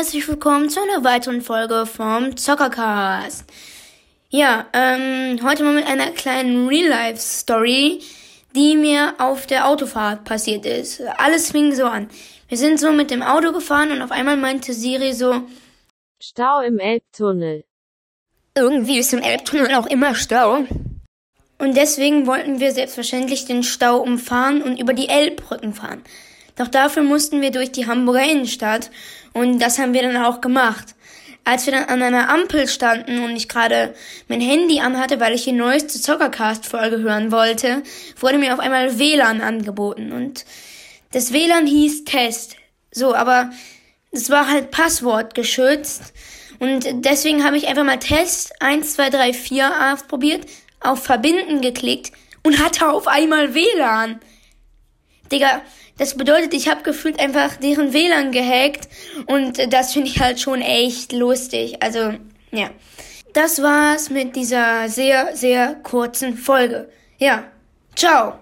Herzlich willkommen zu einer weiteren Folge vom Zockercast. Ja, ähm, heute mal mit einer kleinen Real-Life-Story, die mir auf der Autofahrt passiert ist. Alles fing so an. Wir sind so mit dem Auto gefahren und auf einmal meinte Siri so, Stau im Elbtunnel. irgendwie ist im Elbtunnel auch immer Stau. Und deswegen wollten wir selbstverständlich den Stau umfahren und über die Elbbrücken fahren. Doch dafür mussten wir durch die Hamburger Innenstadt und das haben wir dann auch gemacht. Als wir dann an einer Ampel standen und ich gerade mein Handy anhatte, weil ich die neueste Zockercast-Folge hören wollte, wurde mir auf einmal WLAN angeboten und das WLAN hieß Test. So, aber es war halt Passwort geschützt und deswegen habe ich einfach mal Test 1, 2, 3, 4 ausprobiert, auf Verbinden geklickt und hatte auf einmal WLAN. Digga, das bedeutet, ich habe gefühlt einfach deren WLAN gehackt und das finde ich halt schon echt lustig. Also, ja. Das war's mit dieser sehr, sehr kurzen Folge. Ja. Ciao.